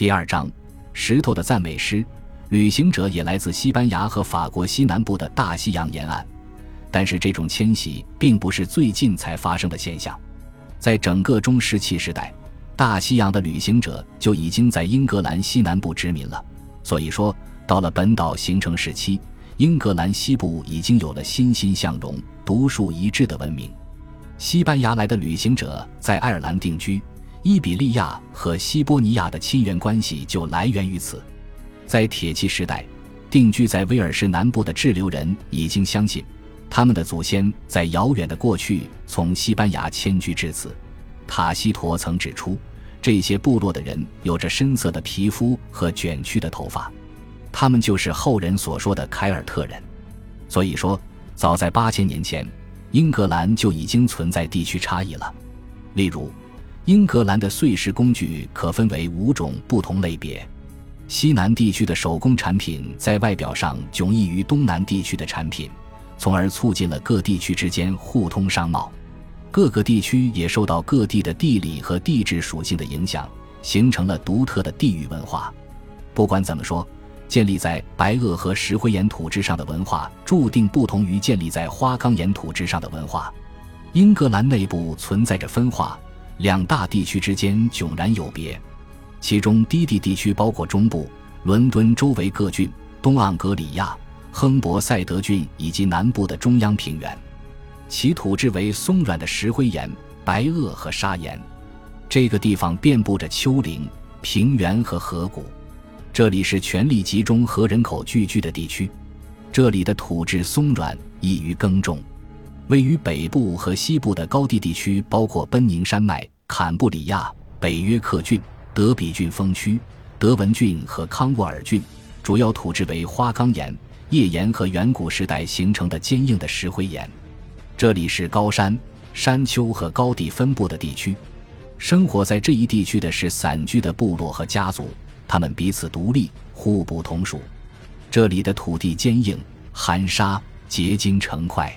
第二章，石头的赞美诗。旅行者也来自西班牙和法国西南部的大西洋沿岸，但是这种迁徙并不是最近才发生的现象，在整个中石器时代，大西洋的旅行者就已经在英格兰西南部殖民了。所以说，到了本岛形成时期，英格兰西部已经有了欣欣向荣、独树一帜的文明。西班牙来的旅行者在爱尔兰定居，伊比利亚和西波尼亚的亲缘关系就来源于此。在铁器时代，定居在威尔士南部的滞留人已经相信，他们的祖先在遥远的过去从西班牙迁居至此。塔西佗曾指出，这些部落的人有着深色的皮肤和卷曲的头发，他们就是后人所说的凯尔特人。所以说，早在八千年前，英格兰就已经存在地区差异了。例如，英格兰的碎石工具可分为五种不同类别。西南地区的手工产品在外表上迥异于东南地区的产品，从而促进了各地区之间互通商贸。各个地区也受到各地的地理和地质属性的影响，形成了独特的地域文化。不管怎么说，建立在白垩和石灰岩土质上的文化，注定不同于建立在花岗岩土质上的文化。英格兰内部存在着分化，两大地区之间迥然有别。其中低地地区包括中部、伦敦周围各郡、东盎格里亚、亨伯塞德郡以及南部的中央平原，其土质为松软的石灰岩、白垩和砂岩。这个地方遍布着丘陵、平原和河谷，这里是权力集中和人口聚居的地区。这里的土质松软，易于耕种。位于北部和西部的高地地区包括奔宁山脉、坎布里亚、北约克郡。德比郡峰区、德文郡和康沃尔郡，主要土质为花岗岩、页岩和远古时代形成的坚硬的石灰岩。这里是高山、山丘和高地分布的地区。生活在这一地区的是散居的部落和家族，他们彼此独立，互不同属。这里的土地坚硬、含沙、结晶成块，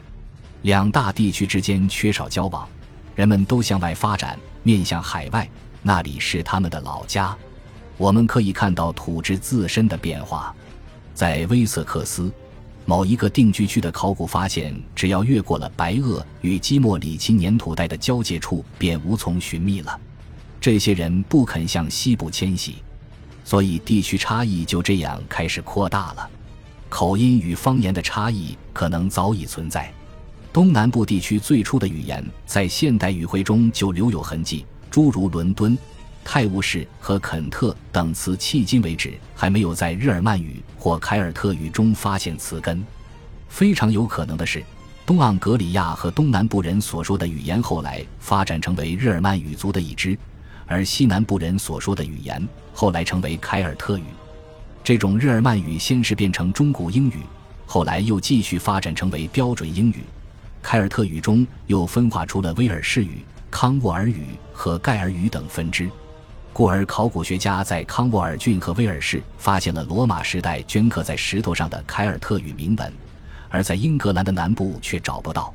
两大地区之间缺少交往，人们都向外发展，面向海外。那里是他们的老家，我们可以看到土质自身的变化。在威瑟克斯某一个定居区的考古发现，只要越过了白垩与基莫里奇粘土带的交界处，便无从寻觅了。这些人不肯向西部迁徙，所以地区差异就这样开始扩大了。口音与方言的差异可能早已存在。东南部地区最初的语言在现代语汇中就留有痕迹。诸如伦敦、泰晤士和肯特等词，迄今为止还没有在日耳曼语或凯尔特语中发现词根。非常有可能的是，东盎格里亚和东南部人所说的语言后来发展成为日耳曼语族的一支，而西南部人所说的语言后来成为凯尔特语。这种日耳曼语先是变成中古英语，后来又继续发展成为标准英语。凯尔特语中又分化出了威尔士语。康沃尔语和盖尔语等分支，故而考古学家在康沃尔郡和威尔士发现了罗马时代镌刻在石头上的凯尔特语铭文，而在英格兰的南部却找不到。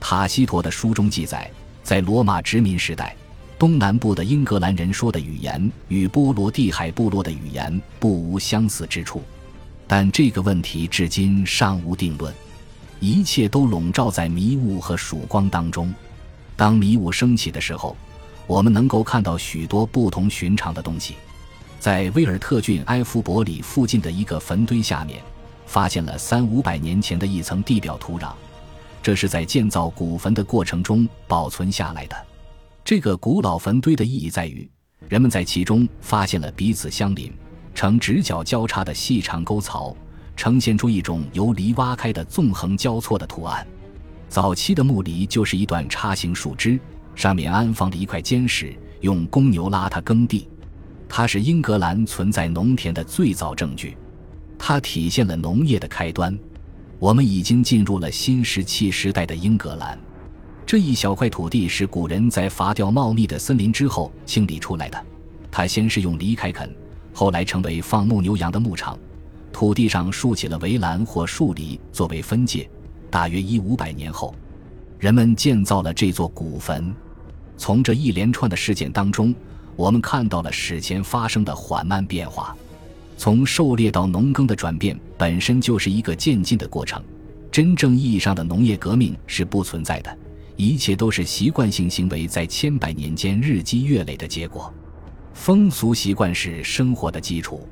塔西佗的书中记载，在罗马殖民时代，东南部的英格兰人说的语言与波罗的海部落的语言不无相似之处，但这个问题至今尚无定论，一切都笼罩在迷雾和曙光当中。当迷雾升起的时候，我们能够看到许多不同寻常的东西。在威尔特郡埃夫伯里附近的一个坟堆下面，发现了三五百年前的一层地表土壤，这是在建造古坟的过程中保存下来的。这个古老坟堆的意义在于，人们在其中发现了彼此相邻、呈直角交叉的细长沟槽，呈现出一种由犁挖开的纵横交错的图案。早期的木犁就是一段叉形树枝，上面安放了一块坚石，用公牛拉它耕地。它是英格兰存在农田的最早证据，它体现了农业的开端。我们已经进入了新石器时代的英格兰。这一小块土地是古人在伐掉茂密的森林之后清理出来的。它先是用犁开垦，后来成为放牧牛羊的牧场。土地上竖起了围栏或树篱作为分界。大约一五百年后，人们建造了这座古坟。从这一连串的事件当中，我们看到了史前发生的缓慢变化。从狩猎到农耕的转变本身就是一个渐进的过程，真正意义上的农业革命是不存在的，一切都是习惯性行为在千百年间日积月累的结果。风俗习惯是生活的基础，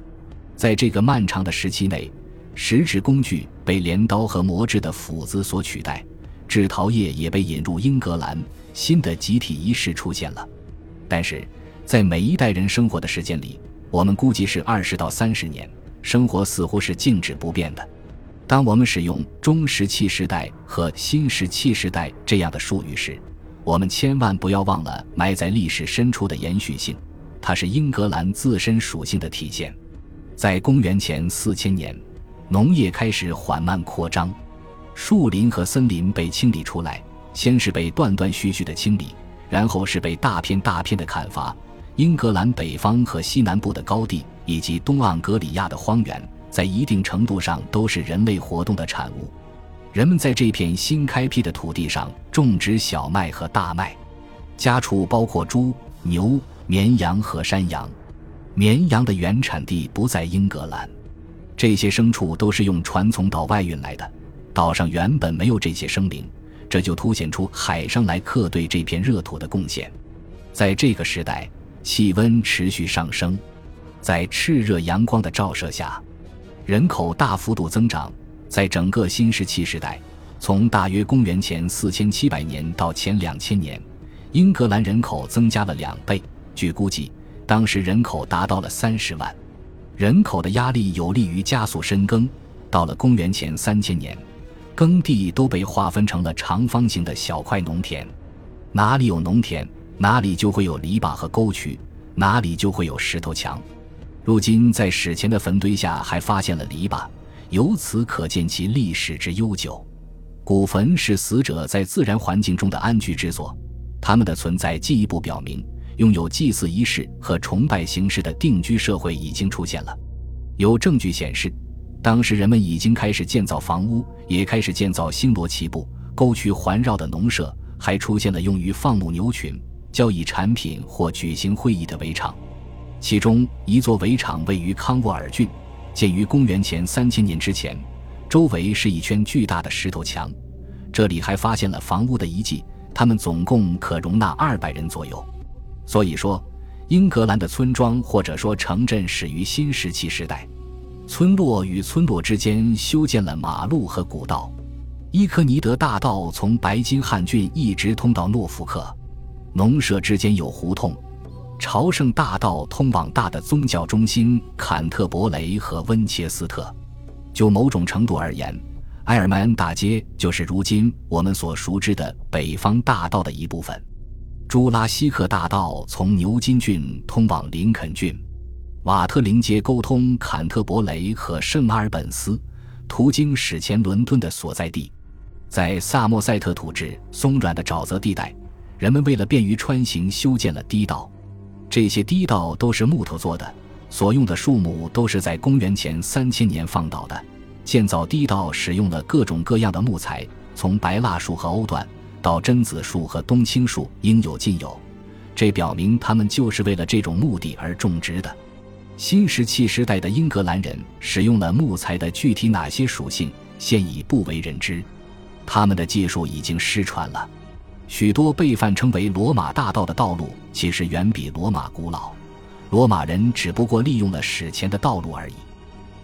在这个漫长的时期内，石制工具被镰刀和磨制的斧子所取代，制陶业也被引入英格兰，新的集体仪式出现了。但是在每一代人生活的时间里，我们估计是二十到三十年，生活似乎是静止不变的。当我们使用中石器时代和新石器时代这样的术语时，我们千万不要忘了埋在历史深处的延续性，它是英格兰自身属性的体现。在公元前四千年，农业开始缓慢扩张，树林和森林被清理出来，先是被断断续续的清理，然后是被大片大片的砍伐。英格兰北方和西南部的高地，以及东盎格里亚的荒原，在一定程度上都是人类活动的产物。人们在这片新开辟的土地上种植小麦和大麦，家畜包括猪、牛、绵羊和山羊。绵羊的原产地不在英格兰，这些牲畜都是用船从岛外运来的。岛上原本没有这些生灵，这就凸显出海上来客对这片热土的贡献。在这个时代。气温持续上升，在炽热阳光的照射下，人口大幅度增长。在整个新石器时代，从大约公元前四千七百年到前两千年，英格兰人口增加了两倍。据估计，当时人口达到了三十万。人口的压力有利于加速深耕。到了公元前三千年，耕地都被划分成了长方形的小块农田，哪里有农田？哪里就会有篱笆和沟渠，哪里就会有石头墙。如今在史前的坟堆下还发现了篱笆，由此可见其历史之悠久。古坟是死者在自然环境中的安居之所，他们的存在进一步表明，拥有祭祀仪式和崇拜形式的定居社会已经出现了。有证据显示，当时人们已经开始建造房屋，也开始建造星罗棋布、沟渠环绕的农舍，还出现了用于放牧牛群。交易产品或举行会议的围场，其中一座围场位于康沃尔郡，建于公元前三千年之前，周围是一圈巨大的石头墙。这里还发现了房屋的遗迹，它们总共可容纳二百人左右。所以说，英格兰的村庄或者说城镇始于新石器时代。村落与村落之间修建了马路和古道，伊科尼德大道从白金汉郡一直通到诺福克。农舍之间有胡同，朝圣大道通往大的宗教中心坎特伯雷和温切斯特。就某种程度而言，埃尔曼大街就是如今我们所熟知的北方大道的一部分。朱拉西克大道从牛津郡通往林肯郡，瓦特林街沟通坎特伯雷和圣阿尔本斯，途经史前伦敦的所在地，在萨默塞特土质松软的沼泽地带。人们为了便于穿行，修建了堤道。这些堤道都是木头做的，所用的树木都是在公元前三千年放倒的。建造堤道使用了各种各样的木材，从白蜡树和欧椴到榛子树和冬青树，应有尽有。这表明他们就是为了这种目的而种植的。新石器时代的英格兰人使用了木材的具体哪些属性，现已不为人知。他们的技术已经失传了。许多被泛称为罗马大道的道路，其实远比罗马古老。罗马人只不过利用了史前的道路而已。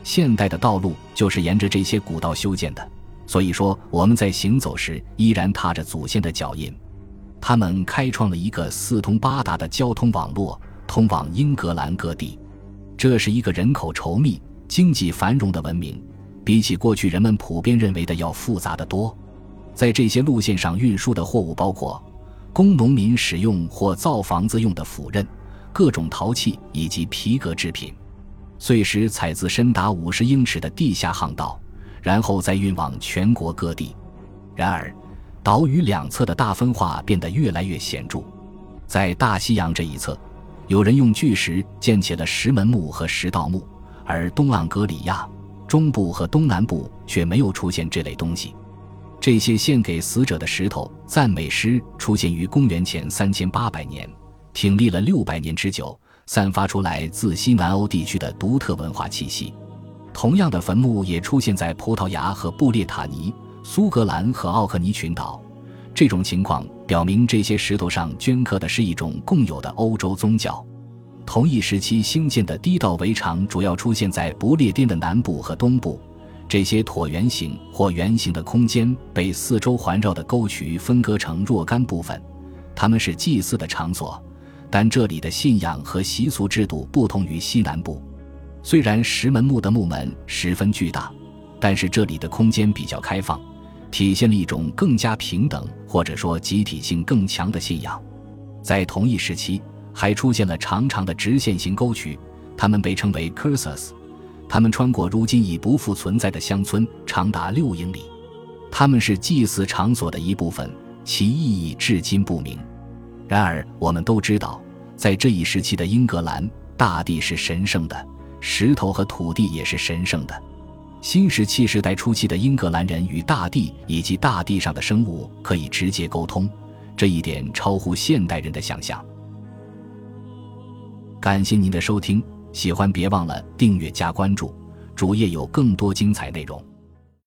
现代的道路就是沿着这些古道修建的。所以说，我们在行走时依然踏着祖先的脚印。他们开创了一个四通八达的交通网络，通往英格兰各地。这是一个人口稠密、经济繁荣的文明，比起过去人们普遍认为的要复杂的多。在这些路线上运输的货物包括供农民使用或造房子用的斧刃、各种陶器以及皮革制品，碎石采自深达五十英尺的地下巷道，然后再运往全国各地。然而，岛屿两侧的大分化变得越来越显著。在大西洋这一侧，有人用巨石建起了石门墓和石盗墓，而东盎格里亚中部和东南部却没有出现这类东西。这些献给死者的石头赞美诗出现于公元前三千八百年，挺立了六百年之久，散发出来自西南欧地区的独特文化气息。同样的坟墓也出现在葡萄牙和布列塔尼、苏格兰和奥克尼群岛。这种情况表明，这些石头上镌刻的是一种共有的欧洲宗教。同一时期兴建的低道围墙主要出现在不列颠的南部和东部。这些椭圆形或圆形的空间被四周环绕的沟渠分割成若干部分，它们是祭祀的场所，但这里的信仰和习俗制度不同于西南部。虽然石门墓的墓门十分巨大，但是这里的空间比较开放，体现了一种更加平等或者说集体性更强的信仰。在同一时期，还出现了长长的直线型沟渠，它们被称为 cursus。它们穿过如今已不复存在的乡村，长达六英里。它们是祭祀场所的一部分，其意义至今不明。然而，我们都知道，在这一时期的英格兰，大地是神圣的。石头和土地也是神圣的。新石器时代初期的英格兰人与大地以及大地上的生物可以直接沟通，这一点超乎现代人的想象。感谢您的收听，喜欢别忘了订阅加关注，主页有更多精彩内容。